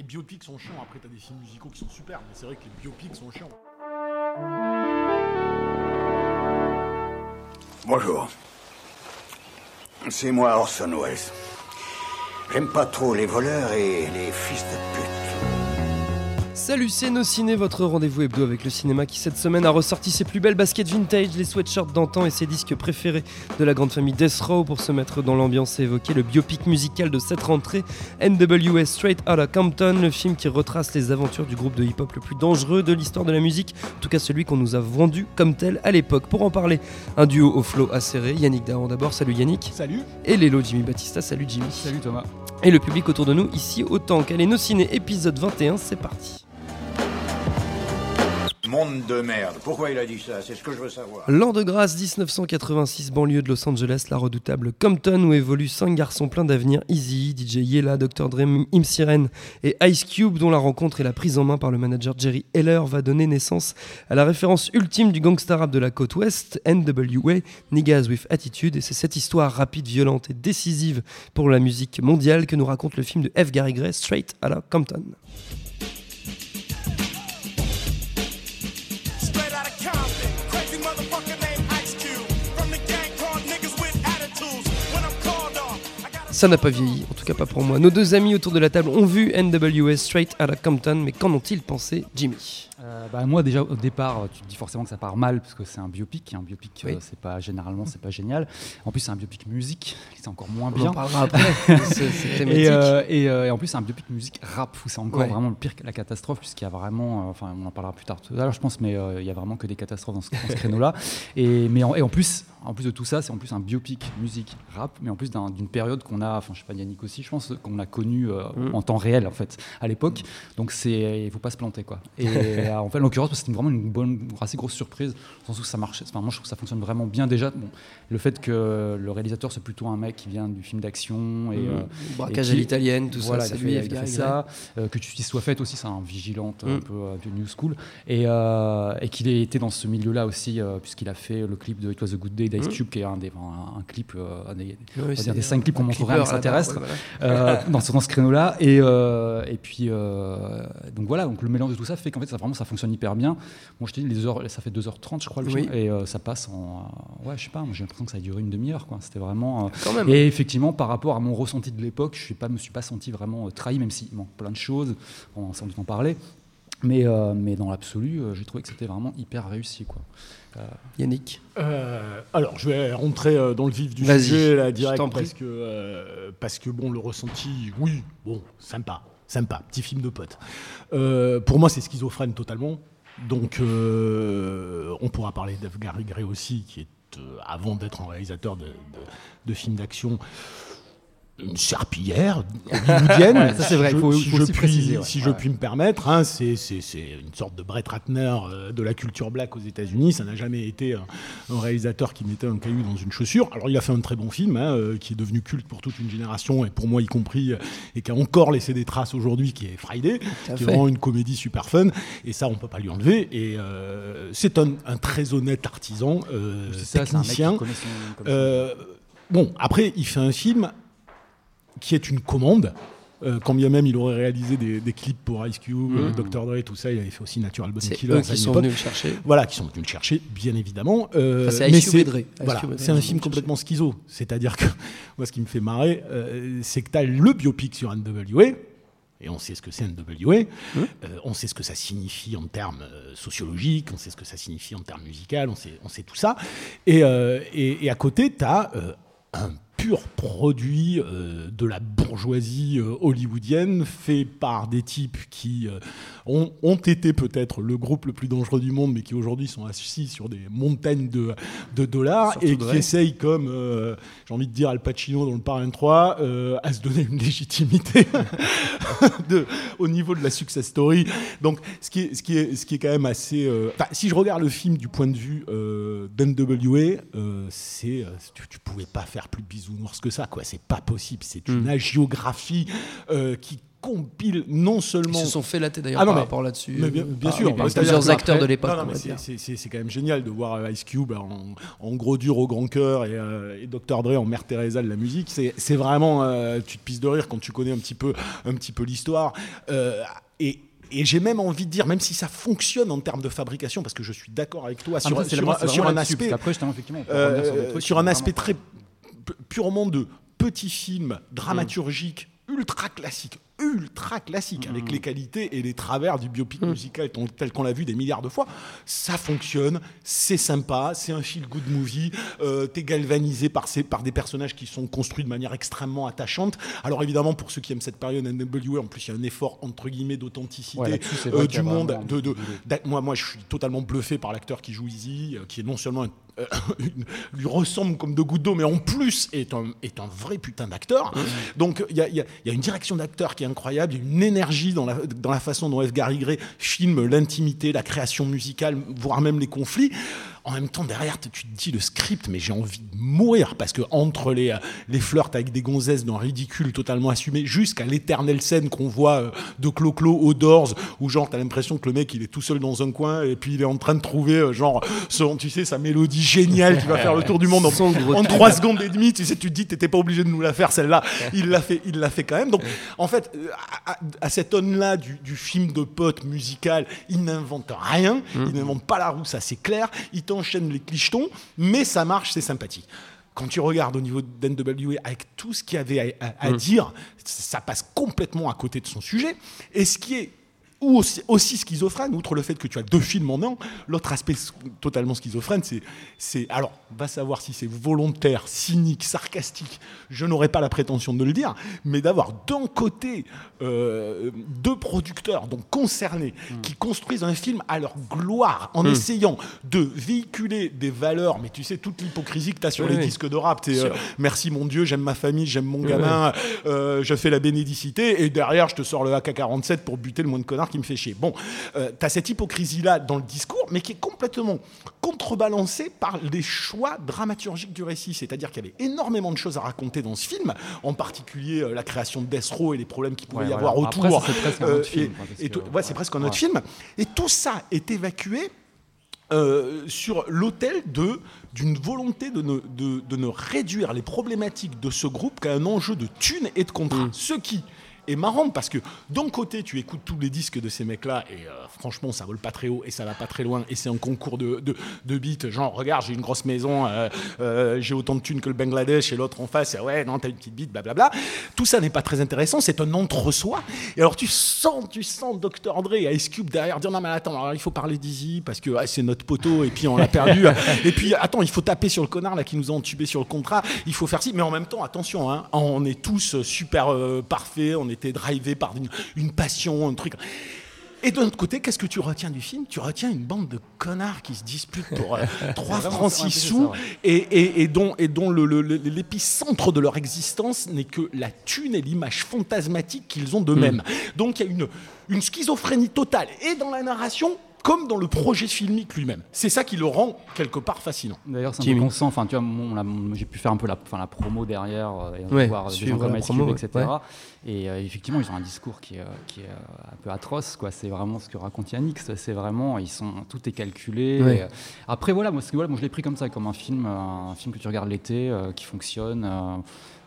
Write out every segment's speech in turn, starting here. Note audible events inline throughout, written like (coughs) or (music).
Les biopics sont chiants, après t'as des films musicaux qui sont super, mais c'est vrai que les biopics sont chiants. Bonjour. C'est moi Orson Welles. J'aime pas trop les voleurs et les fils de pute. Salut, c'est Nos Ciné, votre rendez-vous hebdo avec le cinéma qui cette semaine a ressorti ses plus belles baskets vintage, les sweatshirts d'antan et ses disques préférés de la grande famille Death Row pour se mettre dans l'ambiance et évoquer le biopic musical de cette rentrée, NWS Straight Outta Compton, le film qui retrace les aventures du groupe de hip-hop le plus dangereux de l'histoire de la musique, en tout cas celui qu'on nous a vendu comme tel à l'époque. Pour en parler, un duo au flow acéré, Yannick Dahan d'abord, salut Yannick. Salut. Et Lélo Jimmy Batista, salut Jimmy. Salut Thomas. Et le public autour de nous ici autant est Nos Ciné épisode 21, c'est parti. Monde de merde. Pourquoi il a dit ça? C'est ce que je veux savoir. L'an de grâce 1986, banlieue de Los Angeles, la redoutable Compton où évoluent cinq garçons pleins d'avenir, Easy, DJ Yella, Dr. Dre, Im Siren et Ice Cube dont la rencontre et la prise en main par le manager Jerry Heller va donner naissance à la référence ultime du gangsta rap de la côte ouest, NWA, Niggas with Attitude et c'est cette histoire rapide, violente et décisive pour la musique mondiale que nous raconte le film de F. Gary Gray, Straight Outta Compton. Ça n'a pas vieilli, en tout cas pas pour moi. Nos deux amis autour de la table ont vu NWA Straight Outta Compton, mais qu'en ont-ils pensé, Jimmy? Euh, bah, moi déjà au départ, tu te dis forcément que ça part mal parce que c'est un biopic. et Un biopic, Oui. euh, c'est pas généralement c'est pas génial. En plus c'est un biopic musique, c'est encore moins On bien. en parlera après. C'est. (laughs) Et, euh, et, euh, et en plus, c'est un biopic musique rap où c'est encore Ouais. vraiment le pire que la catastrophe, puisqu'il y a vraiment, euh, enfin, on en parlera plus tard tout à l'heure, je pense, mais euh, il y a vraiment que des catastrophes dans ce, dans ce créneau-là. Et mais en, et en plus, en plus de tout ça, c'est en plus un biopic musique rap, mais en plus d'un- d'une période qu'on a, enfin, je sais pas Yannick aussi, je pense qu'on a connu euh, Mm. en temps réel en fait à l'époque. Donc c'est, il faut pas se planter quoi. Et (laughs) euh, en fait, en l'occurrence, c'était vraiment une bonne, assez grosse surprise, dans le sens où ça marche. Enfin, moi, je trouve que ça fonctionne vraiment bien déjà. Bon, le fait que le réalisateur c'est plutôt un mec qui vient du film d'action et Mmh. euh, Braquage à l'italienne, tout voilà, ça, c'est lui, fait- il fait ça, euh, que tu sois faite aussi, c'est un vigilante un Mm. peu euh, de New School, et, et qu'il ait été dans ce milieu-là aussi, puisqu'il a fait le clip de It Was a Good Day d'Ice Mm. Cube, qui est un, des, un, un clip, un des, Oui, des cinq clips qu'on montrerait extraterrestre voilà. euh, (laughs) dans, ce, dans ce créneau-là. Et, euh, et puis, euh, donc voilà, donc le mélange de tout ça fait qu'en fait, ça, vraiment, ça fonctionne hyper bien. Moi, je te dis, les heures, ça fait 2h30, je crois, le Oui. film, et ça passe en. ouais, je sais pas, moi, j'ai l'impression que ça a duré une demi-heure, quoi. C'était vraiment. et effectivement, par rapport à mon ressenti de l'époque, je ne me suis pas senti vraiment trahi, même s'il manque plein de choses, on doute en parler. Mais, euh, mais dans l'absolu, euh, j'ai trouvé que c'était vraiment hyper réussi. Quoi. Yannick. Euh, alors, je vais rentrer euh, dans le vif du sujet là, direct parce que euh, parce que bon, le ressenti, oui, bon, sympa, sympa, petit film de pote. Euh, pour moi, c'est schizophrène totalement. Donc, euh, on pourra parler Gray aussi, qui est euh, avant d'être un réalisateur de, de- de films d'action. Une serpillière hollywoodienne, (laughs) Ouais, ça, c'est vrai, si il faut- si faut je aussi puis, préciser, ouais. si je puis me permettre. hein, c'est une sorte de Brett Ratner euh, de la culture black aux États-Unis. Ça n'a jamais été un, un réalisateur qui mettait un caillou dans une chaussure. Alors, il a fait un très bon film hein, euh, qui est devenu culte pour toute une génération et pour moi y compris, euh, et qui a encore laissé des traces aujourd'hui, qui est Friday, qui est fait. vraiment une comédie super fun. Et ça, on peut pas lui enlever. Et euh, c'est un, un très honnête artisan, euh, ça, technicien. Euh, bon, après, il fait un film qui est une commande. Euh, quand bien même il aurait réalisé des, des clips pour Ice Cube, euh, Dr. Dre, tout ça, il avait fait aussi Natural C'est Killer. eux qui sont venus le chercher. Voilà, qui sont venus le chercher, bien évidemment. Euh, Enfin, c'est Ice Cube Dre. Voilà, c'est un film complètement schizo. C'est-à-dire que (laughs) moi, ce qui me fait marrer, euh, c'est que tu as le biopic sur NWA. Et on sait ce que c'est NWA, Mmh. Euh, on sait ce que ça signifie en termes euh, sociologiques, on sait ce que ça signifie en termes musicaux, on sait, on sait tout ça. Et, euh, et, et à côté, tu as un pur produit euh, de la bourgeoisie euh, hollywoodienne fait par des types qui euh, ont, ont été peut-être le groupe le plus dangereux du monde, mais qui aujourd'hui sont assis sur des montagnes de, de dollars Surtout et de qui vrai. essayent, comme j'ai envie de dire Al Pacino dans le Parrain 3, euh, à se donner une légitimité (laughs) de- au niveau de la success story. Donc, ce qui est, ce qui est, ce qui est quand même assez. si je regarde le film du point de vue d'NWA, c'est, tu, tu pouvais pas faire plus bisounours que ça, quoi. C'est pas possible. C'est une agiographie euh, qui compile non Ils seulement. se sont fait latter d'ailleurs Ah non, par mais- rapport là-dessus. mais bien, bien Ah, sûr, par c'est-à-dire plusieurs acteurs de l'époque. c'est- quand même génial de voir Ice Cube en, en gros dur au grand cœur et, euh, et Dr. Dre en Mère Teresa de la musique. C'est vraiment, euh, tu te pisses de rire quand tu connais un petit peu, un petit peu l'histoire. Euh, et et j'ai même envie de dire, même si ça fonctionne en termes de fabrication, parce que je suis d'accord avec toi sur, un- sur aspect, effectivement, sur euh, un aspect très purement de petit film dramaturgique ultra classique ultra classique avec les qualités et les travers du biopic musical ton- tel qu'on l'a vu des milliards de fois. Ça fonctionne c'est sympa c'est un feel good movie euh, t'es galvanisé par, ces, par des personnages qui sont construits de manière extrêmement attachante. Alors évidemment pour ceux qui aiment cette période NWA en plus il y a un effort entre guillemets d'authenticité Ouais, euh, du monde de, moi, moi, je suis totalement bluffé par l'acteur qui joue Easy, euh, qui est non seulement un- (coughs) lui ressemble comme deux gouttes d'eau, mais en plus est un, est un vrai putain d'acteur. Donc il y a, y a- une direction d'acteur qui est incroyable, une énergie dans la, dans la façon dont F. Gary Gray filme l'intimité, la création musicale, voire même les conflits. En même temps, derrière, tu te dis le script, mais j'ai envie de mourir parce que entre les, euh, les flirts avec des gonzesses d'un ridicule totalement assumé, jusqu'à l'éternelle scène qu'on voit euh, de Clo-Clo aux Doors, où genre t'as l'impression que le mec il est tout seul dans un coin et puis il est en train de trouver euh, genre son, tu sais, sa mélodie géniale qui va faire le tour du monde en, en. 3 secondes et demie. Tu sais, tu te dis t'étais pas obligé de nous la faire celle-là. Il l'a fait, il l'a fait quand même. Donc en fait, à, à- cette aune-là du, du film de pote musical, il n'invente rien, il n'invente pas la roue, ça c'est clair. Il t'enchaîne les clichetons, mais ça marche, c'est sympathique. Quand tu regardes au niveau d'NWA avec tout ce qu'il y avait à, à- à dire, ça passe complètement à côté de son sujet. Et ce qui est ou aussi, aussi schizophrène, outre le fait que tu as deux films en un, l'autre aspect totalement schizophrène, c'est, c'est, alors, va savoir si c'est volontaire, cynique, sarcastique, je n'aurais pas la prétention de le dire, mais d'avoir d'un côté euh, deux producteurs, donc concernés, qui construisent un film à leur gloire, en essayant de véhiculer des valeurs, mais tu sais, toute l'hypocrisie que tu as sur Oui, les oui. disques de rap, euh, merci mon Dieu, j'aime ma famille, j'aime mon gamin, euh, je fais la bénédicité, et derrière, je te sors le AK-47 pour buter le moins de connards qui me fait chier. Bon, euh, tu as cette hypocrisie-là dans le discours, mais qui est complètement contrebalancée par les choix dramaturgiques du récit. C'est-à-dire qu'il y avait énormément de choses à raconter dans ce film, en particulier euh, la création de Death Row et les problèmes qu'il pouvait Ouais, y voilà. avoir Après, autour. c'est presque un Euh, autre film, ouais, c'est presque un autre film. Et tout ça est évacué euh, sur l'autel de d'une volonté de ne, de, de ne réduire les problématiques de ce groupe qu'à un enjeu de thunes et de contrat. Ce qui est marrant parce que d'un côté tu écoutes tous les disques de ces mecs-là et euh, franchement ça vole pas très haut et ça va pas très loin et c'est un concours de, de, de beats. Genre regarde j'ai une grosse maison euh, euh, j'ai autant de thunes que le Bangladesh et l'autre en face ouais non t'as une petite bite blablabla tout ça n'est pas très intéressant c'est un entre-soi. Et alors tu sens tu sens Dr Dre et Ice Cube derrière dire non mais attends alors, il faut parler d'Easy parce que ah, c'est notre poteau et puis on l'a perdu (laughs) et puis attends il faut taper sur le connard là qui nous a entubé sur le contrat il faut faire ci. Mais en même temps attention hein, on est tous super parfaits on était drivés par une, une passion un truc et de l'autre côté, qu'est-ce que tu retiens du film? Tu retiens une bande de connards qui se disputent pour euh, (laughs) 3 vraiment francs ça, ouais, 6 c'est sous ça, ouais. et, et- et dont, et dont le- le- le- l'épicentre de leur existence n'est que la thune et l'image fantasmatique qu'ils ont d'eux-mêmes. Donc il y a une, une schizophrénie totale, et dans la narration, comme dans le projet filmique lui-même. C'est ça qui le rend quelque part fascinant. D'ailleurs, c'est un consent. Enfin, tu vois, j'ai pu faire un peu la, promo derrière euh, et Ouais, voir des suivre gens comme Cube, ouais. etc. Ouais. Et euh, effectivement, ils ont un discours qui est, euh, qui est euh, un peu atroce. Quoi. C'est vraiment ce que raconte Yannick. C'est vraiment, ils sont, tout est calculé. Ouais. Et, euh, après, voilà, moi, c'est- voilà, moi je l'ai pris comme ça, comme un film, euh, un film que tu regardes l'été, euh, qui fonctionne.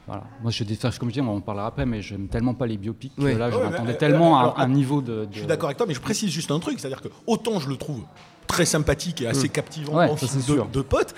Euh, voilà. Moi, je détache, comme je dis, on en parlera après, mais j'aime tellement pas les biopics que là, je m'attendais mais, tellement euh, à alors, un niveau de. Je suis d'accord avec toi, mais je précise juste un truc, c'est-à-dire que autant je le trouve très sympathique et assez captivant Ouais, en film de, de potes,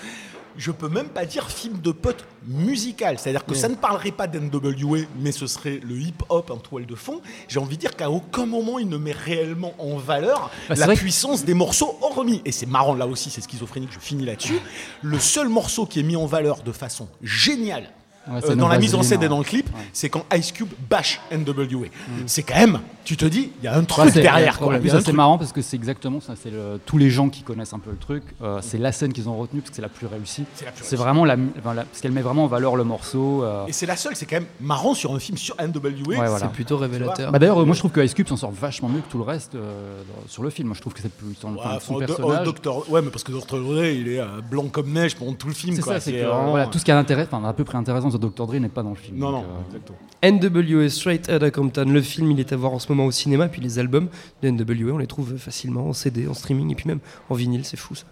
je peux même pas dire film de potes musical. C'est-à-dire que ça ne parlerait pas d'NWA, mais ce serait le hip-hop en toile de fond. J'ai envie de dire qu'à aucun moment il ne met réellement en valeur Bah, la que- puissance des morceaux hormis. Et c'est marrant là aussi, c'est schizophrénique, je finis là-dessus. Le seul morceau qui est mis en valeur de façon géniale Ouais, euh, dans la mise en scène et ouais. dans le clip, Ouais. c'est quand Ice Cube bash NWA. C'est quand même, tu te dis, il y a un truc Ouais, derrière. a c'est marrant parce que c'est exactement ça. C'est le- tous les gens qui connaissent un peu le truc. euh, c'est la scène qu'ils ont retenue parce que c'est la plus réussie. C'est la plus C'est réussie. vraiment la, enfin, la- parce qu'elle met vraiment en valeur le morceau. euh. Et c'est la seule, c'est quand même marrant sur un film sur NWA. Ouais, voilà. C'est plutôt révélateur. Bah d'ailleurs, euh, moi je trouve que Ice Cube s'en sort vachement mieux que tout le reste euh, sur le film. Moi je trouve que c'est plus son, son Do- personnage. oh, Dr. ouais, mais parce que Dr. Dre, il est blanc comme neige pendant tout le film. c'est ça, c'est tout ce qui est intéressant, enfin, à peu près intéressant sur Dr. Dre n'est pas dans le film. Non, donc, non, euh, exactement. NWA Straight Outta Compton, le film il est à voir en ce moment au cinéma, puis les albums de NWA on les trouve facilement en CD, en streaming et puis même en vinyle, c'est fou ça.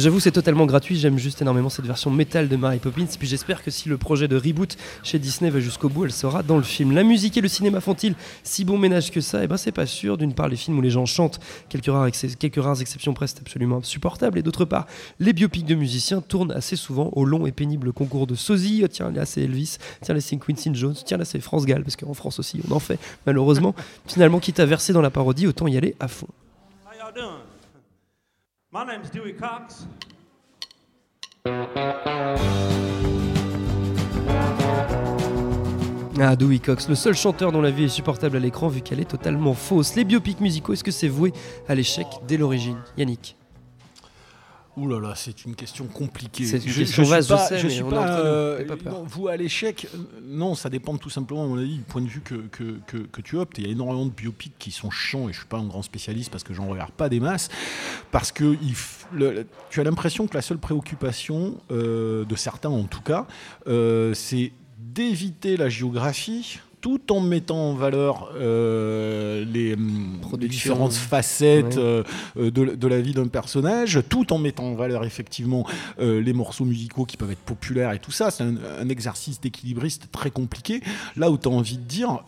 J'avoue c'est totalement gratuit, j'aime juste énormément cette version métal de Mary Poppins, puis j'espère que si le projet de reboot chez Disney va jusqu'au bout, elle sera dans le film. La musique et le cinéma font-ils si bon ménage que ça? Eh ben c'est pas sûr, d'une part les films où les gens chantent, quelques rares, exceptions c'est absolument insupportable, et d'autre part les biopics de musiciens tournent assez souvent au long et pénible concours de sosie. Oh, tiens, là c'est Elvis, tiens là c'est Quincy Jones, tiens là c'est France Gall, parce qu'en France aussi on en fait malheureusement. Finalement, quitte à verser dans la parodie, autant y aller à fond. Ah, Dewey Cox, le seul chanteur dont la vie est supportable à l'écran vu qu'elle est totalement fausse. Les biopics musicaux, est-ce que c'est voué à l'échec dès l'origine? Yannick Ouh là là, c'est une question compliquée. C'est une Je- question je vaste, je pas- sais, je mais suis on pas, euh, pas peur. vous à l'échec, euh, non, ça dépend tout simplement, à mon avis, du point de vue que, que, que, que tu optes. Il y a énormément de biopics qui sont chiants et je suis pas un grand spécialiste parce que j'en regarde pas des masses. Parce que il f- le- tu as l'impression que la seule préoccupation, euh, de certains en tout cas, euh, c'est d'éviter la géographie tout en mettant en valeur euh, les, hum, les différentes facettes Ouais. euh, euh, de, de la vie d'un personnage, tout en mettant en valeur effectivement euh, les morceaux musicaux qui peuvent être populaires et tout ça. C'est un, un exercice d'équilibriste très compliqué. Là où tu as envie de dire,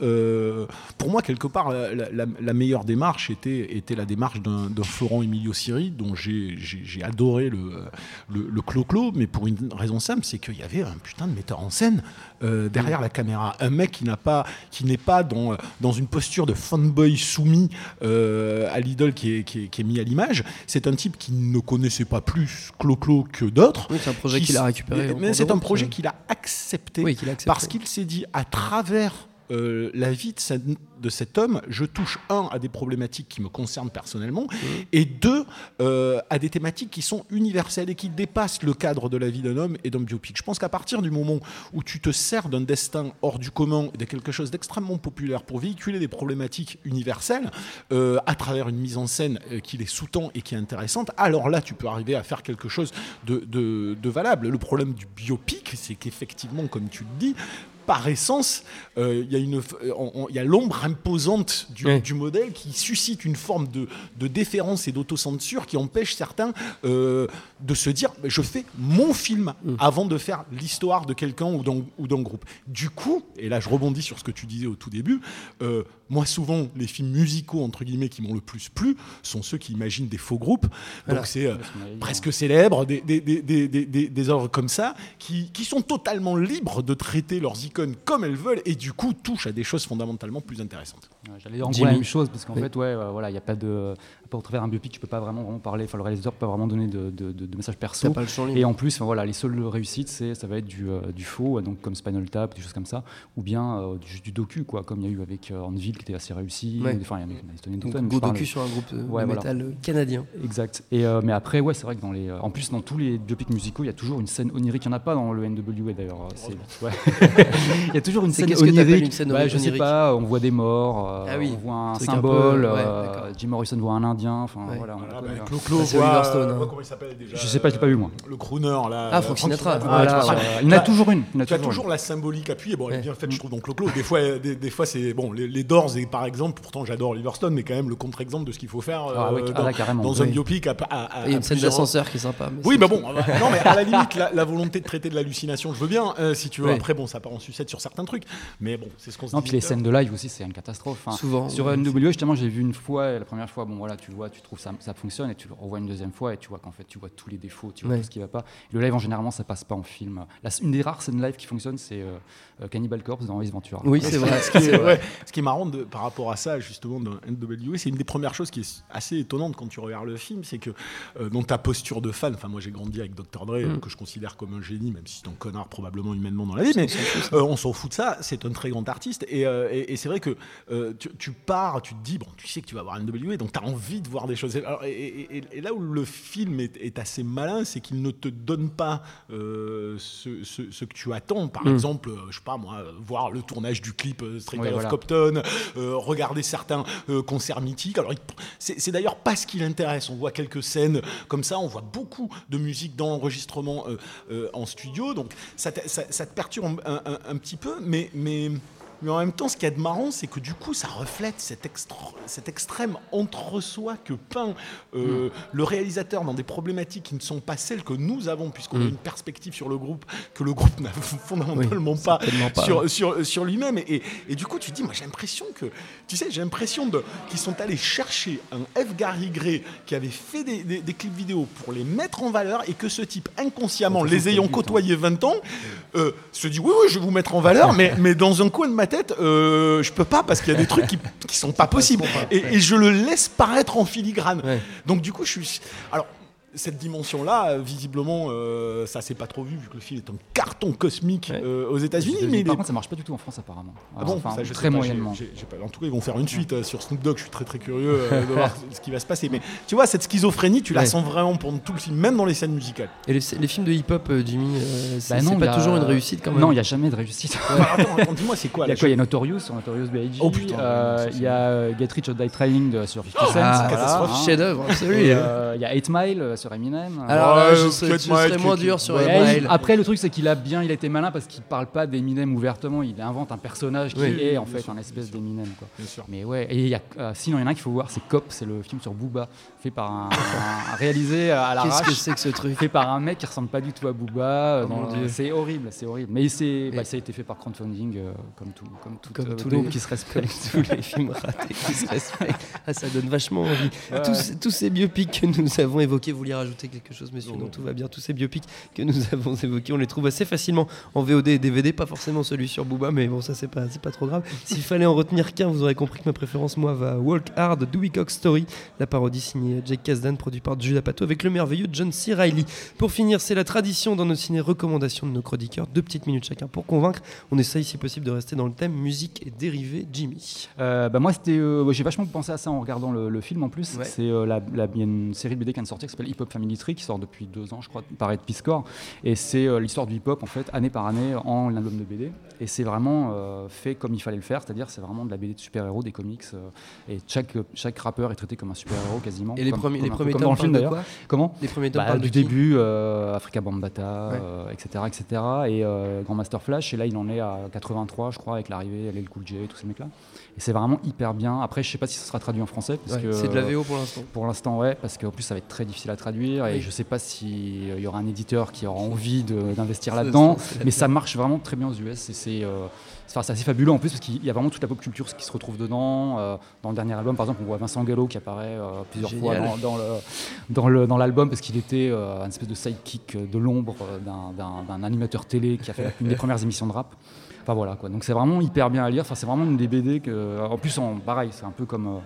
pour moi, quelque part, la, la- la meilleure démarche était, était la démarche d'un Florent Emilio Siri, dont j'ai adoré le, le, clo-clo, mais pour une raison simple, c'est qu'il y avait un putain de metteur en scène derrière la caméra. Un mec qui n'a pas, qui n'est pas dans, dans une posture de fanboy soumis euh, à l'idole qui est, qui, est, qui est mis à l'image. C'est un type qui ne connaissait pas plus clo-clo que d'autres. Oui, c'est un projet Qui qu'il a récupéré. Mais c'est un projet euh. qu'il a accepté Oui, qu'il a accepté. parce qu'il s'est dit à travers euh, la vie de, cet homme, je touche un à des problématiques qui me concernent personnellement et deux euh, à des thématiques qui sont universelles et qui dépassent le cadre de la vie d'un homme et d'un biopic. Je pense qu'à partir du moment où tu te sers d'un destin hors du commun et de quelque chose d'extrêmement populaire pour véhiculer des problématiques universelles euh, à travers une mise en scène qui les sous-tend et qui est intéressante, alors là tu peux arriver à faire quelque chose de, de- de valable. Le problème du biopic, c'est qu'effectivement, comme tu le dis, par essence, euh, il y a une, euh, il y a l'ombre imposante du, modèle qui suscite une forme de, de déférence et d'autocensure qui empêche certains euh, de se dire je fais mon film avant de faire l'histoire de quelqu'un ou d'un ou d'un groupe. Du coup, et là je rebondis sur ce que tu disais au tout début, euh, moi souvent les films musicaux entre guillemets qui m'ont le plus plu sont ceux qui imaginent des faux groupes. Voilà. Donc c'est euh, presque célèbres, des, des, des, des, des, des- des œuvres comme ça, qui, qui sont totalement libres de traiter leurs comme elles veulent et du coup touchent à des choses fondamentalement plus intéressantes. Ouais, J'allais dire gros la même chose parce qu'en Oui. fait, ouais, euh, voilà, il y a pas de, pas au travers d'un biopic, tu peux pas vraiment, vraiment parler. Enfin, le réalisateur peut pas vraiment donner de, de, de- de messages perso. Pas le champ libre. Et en plus, enfin, voilà, les seules réussites, c'est, ça va être du, euh, du faux, donc comme Spinal Tap, des choses comme ça, ou bien euh, du, du docu, quoi, comme il y a eu avec euh, Anvil qui était assez réussi. Ouais. des- Enfin, il y en a eu Tony Donc, parle- docu sur un groupe Ouais, métal canadien. Exact. Et euh, mais après, ouais, c'est vrai que dans les, euh, en plus dans tous les biopics musicaux, il y a toujours une scène onirique. Il n'y en a pas dans le NWA d'ailleurs. c'est- ouais. (laughs) il y a toujours une scène t'appelles onirique. une scène Bah, je sais onirique pas. On voit des morts. euh, Ah oui, On voit un symbole. peu, ouais, euh. Jim Morrison voit un Indien. Enfin Ouais. voilà. on la connaît, hein. Clo-Clo Bah, c'est voit, euh, hein. voit comment il s'appelle déjà Je sais pas, je l'ai pas vu, moi. Le crooner là. Ah, euh, Frank Sinatra. Ouais. Il y en a Là, toujours une. Il y a toujours la symbolique appuyée. Bon, elle est bien faite, je trouve, dans Clo-Clo. Des fois, des, fois c'est bon. Les, Doors, et par exemple, pourtant j'adore Liverstone, mais quand même le contre-exemple de ce qu'il faut faire euh, Ah ah dans, un biopic. Il y a une scène d'ascenseur qui est sympa. Oui, mais bon, euh, non, mais à la limite, la, volonté de traiter de l'hallucination, je veux bien, euh, si tu veux. Après, bon, ça part en sucette sur certains trucs. Mais bon, c'est ce qu'on se Non, dit puis les l'heure. scènes de live aussi, c'est une catastrophe. Enfin, Souvent, Sur ouais, NWA, justement, j'ai vu une fois, et la première fois, bon voilà, tu le vois, tu trouves ça, ça fonctionne, et tu le revois une deuxième fois, et tu vois qu'en fait, tu vois tous les défauts, tu vois Ouais. tout ce qui va pas. Le live, en généralement, ça passe pas en film. La- une des rares scènes live qui fonctionne, c'est euh, euh, Cannibal Corpse dans Ace Ventura. Oui, c'est vrai. (laughs) Ce qui, est, c'est vrai. ouais, ce qui est marrant de- par rapport à ça, justement, dans NWA, c'est une des premières choses qui est assez étonnante quand tu regardes le film, c'est que euh, dans ta posture de fan, enfin moi j'ai grandi avec Dr. Dre, Mm. que je considère comme un génie, même si c'est un connard probablement humainement dans la vie, mais euh, on s'en fout de ça, c'est un très grand artiste, et, euh, et- et c'est vrai que euh, tu, tu pars, tu te dis, bon, tu sais que tu vas voir NWA, donc tu as envie de voir des choses. Alors, et, là où le film est, est assez malin, c'est qu'il ne te donne pas euh, ce, ce- ce que tu attends. Par exemple, euh, je sais pas moi, euh, voir le tournage du clip euh, Straight Oui, Outta voilà. Compton, euh, regarder certains euh, concerts mythiques. Alors, c'est d'ailleurs pas ce qui l'intéresse. On voit quelques scènes comme ça, on voit beaucoup de musique dans l'enregistrement euh, euh, en studio, donc ça te, ça- ça te perturbe un, un- un petit peu, mais, mais, mais en même temps, ce qui est de marrant, c'est que du coup, ça reflète cet, extra- cet extrême entre-soi que peint euh, le réalisateur dans des problématiques qui ne sont pas celles que nous avons, puisqu'on a une perspective sur le groupe que le groupe (laughs) n'a fondamentalement pas, sur, sur, sur lui-même. Et, et- et du coup, tu te dis, moi j'ai l'impression que, tu sais, j'ai l'impression qu'ils sont allés chercher un F. Gary Gray qui avait fait des, des- des clips vidéo pour les mettre en valeur et que ce type, inconsciemment, les ayant but, côtoyés 20 ans, euh, se dit, oui, oui, je vais vous mettre en valeur, (laughs) mais, mais dans un coin de ma tête, euh, je peux pas parce qu'il y a des trucs qui, (laughs) qui sont pas possibles. Et, et je le laisse paraître en filigrane. Donc du coup, je suis... Alors, cette dimension-là, euh, visiblement, euh, ça s'est pas trop vu, vu que le film est un carton cosmique Ouais. euh, aux États-Unis. Mais par est- contre, ça marche pas du tout en France, apparemment. ah bon, Enfin, ça, je très pas, moyennement. pas- En tout cas, ils vont faire une suite euh, sur Snoop Dogg. Je suis très très curieux euh, de voir (laughs) ce qui va se passer. Mais tu vois, cette schizophrénie, tu la sens vraiment pendant tout le film, même dans les scènes musicales. Et les, les films de hip-hop, euh, Jimmy, euh, c'est Bah pas y a- toujours une réussite quand même. Non, il n'y a jamais de réussite. Attends, attends, dis-moi, c'est quoi Il y a quoi Il y a Notorious sur Notorious B.I.G. Oh, putain, Il y a Get Rich or Die Trying sur 50 Cent. Ah. Chef-d'œuvre, hein. Il y a 8 Mile sur Eminem. Alors Ouais, là, je euh, serais, je serais moins dur sur Emile. Après, le truc, c'est qu'il a bien, il a été malin parce qu'il parle pas d'Eminem ouvertement. Il invente un personnage qui Oui. est en fait sûr, un espèce d'Eminem. quoi. Bien sûr. Mais ouais, et il y a, euh, sinon, il y en a un qu'il faut voir, c'est Cop, c'est le film sur Booba, fait par un, un- réalisé à Qu'est-ce que l'arrache. c'est que ce truc Fait par un mec qui ressemble pas du tout à Booba. euh, Oh c'est horrible, c'est horrible. Mais c'est, bah, ça a été fait par crowdfunding, euh, comme tout, comme tout, Comme euh, tous les- qui se Comme respecte. tous les films ratés qui se respectent. Ah, ça donne vachement envie. Ouais. Tous, ces- tous ces biopics que nous avons évoqués, vous vouliez rajouter quelque chose, monsieur Non, Non, non. tout va bien. Tous ces biopics que nous avons évoqués, on les trouve assez facilement en VOD et DVD, pas forcément celui sur Booba, mais bon, ça c'est pas, pas trop grave. S'il fallait en retenir qu'un, vous aurez compris que ma préférence, moi, va à Walk Hard, Dewey Cox Story, la parodie signée Jake Kasdan, produit par Judah Pato, avec le merveilleux John C. Reilly. Pour finir, c'est la tradition dans nos ciné recommandations de nos chroniqueurs, deux petites minutes chacun pour convaincre. On essaye, si possible, de rester dans le thème musique et dérivés. Jimmy. Euh, bah moi, c'était, euh, j'ai vachement pensé à ça en regardant le, le film en plus. Ouais. C'est euh, la, la- il y a une série de BD qui vient de sortir qui s'appelle Hip Hop Family Tree qui sort depuis deux ans, je crois, par Ed Piscor. Et c'est euh, l'histoire du hip hop en fait, année par année, en un album de BD. Et c'est vraiment euh, fait comme il fallait le faire, c'est-à-dire c'est vraiment de la BD de super-héros, des comics. euh, et chaque, chaque rappeur est traité comme un super-héros quasiment. Et les comme- premiers, comme les premiers tomes dans le film d'ailleurs. Comment Les premiers tomes bah, du début, Africa Bambata, Ouais. etc., etc. Et Grand Master Flash. Et là, il en est à 83, je crois, avec l'arrivée, LL Cool J, tous ces mecs-là. Et c'est vraiment hyper bien. Après, je sais pas si ça sera traduit en français. Parce Ouais, que, C'est de la VO pour l'instant. Pour l'instant, ouais, parce qu'en plus, ça va être très difficile à traduire. Et Oui. je sais pas s'il y aura un éditeur qui aura envie d'investir là-dedans. Mais ça marche vraiment très bien aux US. Et c'est. euh, c'est assez fabuleux en plus parce qu'il y a vraiment toute la pop culture qui se retrouve dedans. Euh, dans le dernier album, par exemple, on voit Vincent Gallo qui apparaît euh, plusieurs Génial. fois dans, dans le, dans, le, dans l'album parce qu'il était euh, un espèce de sidekick de l'ombre euh, d'un- animateur télé qui a fait une des (laughs) premières émissions de rap. Enfin voilà quoi. Donc c'est vraiment hyper bien à lire. Enfin, c'est vraiment une des BD que. En plus, en, pareil, c'est un peu comme, euh,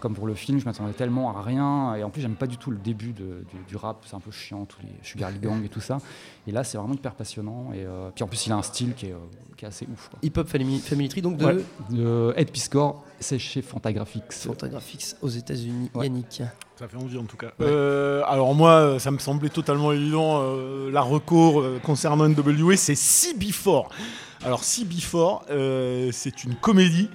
comme pour le film. Je m'attendais tellement à rien. Et en plus, j'aime pas du tout le début de- du, du rap. C'est un peu chiant, tous les Sugar Gang et tout ça. Et là, c'est vraiment hyper passionnant. Et euh, puis en plus, il a un style qui est, euh, qui est assez ouf. quoi. Hip Hop Family, Family Tree, donc de Ouais. De Ed Piscor, c'est chez Fantagraphics. Fantagraphics aux États-Unis. Ouais. Yannick. Ça fait envie en tout cas. Euh, alors moi, euh, ça me semblait totalement évident. euh, la recours euh, concernant NWA, c'est CB4. Alors CB4, euh, c'est une comédie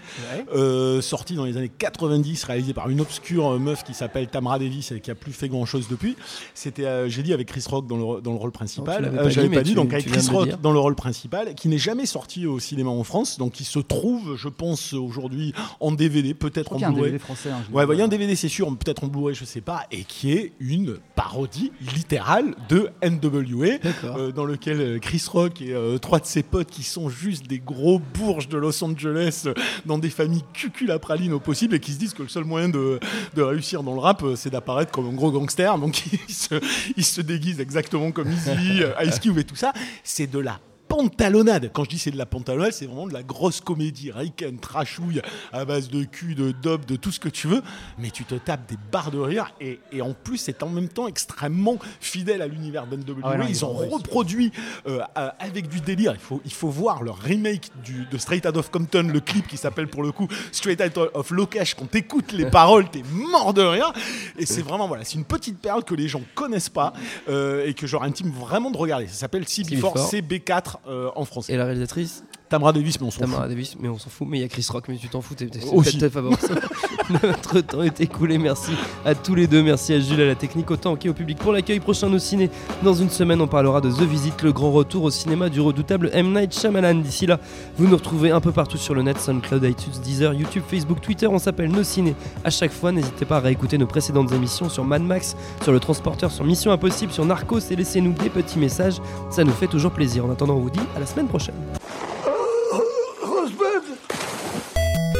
euh, sortie dans les années 90, réalisée par une obscure euh, meuf qui s'appelle Tamra Davis et qui a plus fait grand chose depuis. C'était, euh, j'ai dit avec Chris Rock dans le, dans le rôle principal. Non, pas J'avais dit, pas dit, tu- donc avec Chris Rock dans le rôle principal, qui n'est jamais sorti au cinéma en France, donc il se trouve, je pense, aujourd'hui en DVD, peut-être en Blu-ray. Français. hein, Ouais, bah, il y a un. DVD, c'est sûr, peut-être en Blu-ray, je sais pas, et qui est une parodie littérale de NWA, dans lequel Chris Rock et trois de ses potes qui sont juste des gros bourges de Los Angeles euh, dans des familles cuculapraline au possible et qui se disent que le seul moyen de, réussir dans le rap, euh, c'est d'apparaître comme un gros gangster. Donc (laughs) ils se, se déguisent exactement comme Easy, euh, Ice Cube et tout ça. C'est de la pantalonnade. Quand je dis c'est de la pantalonnade, c'est vraiment de la grosse comédie, Riken, trashouille, à base de cul, de dope, de tout ce que tu veux, mais tu te tapes des barres de rire et, et en plus c'est en même temps extrêmement fidèle à l'univers d'NWA. Ah ouais, ils ont reproduit euh, avec du délire. Il faut, il faut voir leur remake du, de Straight Out of Compton, le clip qui s'appelle pour le coup Straight Out of Locash. Quand t'écoutes les (laughs) paroles, t'es mort de rire. Et c'est vraiment, voilà, c'est une petite perle que les gens connaissent pas euh, et que leur intime vraiment de regarder. Ça s'appelle CB4, CB4. CB4 euh, en français. Et la réalisatrice Tamara Davis, mais on s'en Tamara fout. Davis, mais on s'en fout. Mais il y a Chris Rock, mais tu t'en fous, t'es peut-être ta favorite. (laughs) Notre temps est écoulé. Merci à tous les deux. Merci à Jules, à la technique, autant qu'au public pour l'accueil. Prochain au ciné. Dans une semaine, on parlera de The Visit, le grand retour au cinéma du redoutable M. Night Shyamalan. D'ici là, vous nous retrouvez un peu partout sur le net, SoundCloud, iTunes, Deezer, YouTube, Facebook, Twitter. On s'appelle Nos Ciné. À chaque fois, n'hésitez pas à réécouter nos précédentes émissions sur Mad Max, sur Le Transporteur, sur Mission Impossible, sur Narcos et laissez-nous des petits messages. Ça nous fait toujours plaisir. En attendant, on vous dit à la semaine prochaine.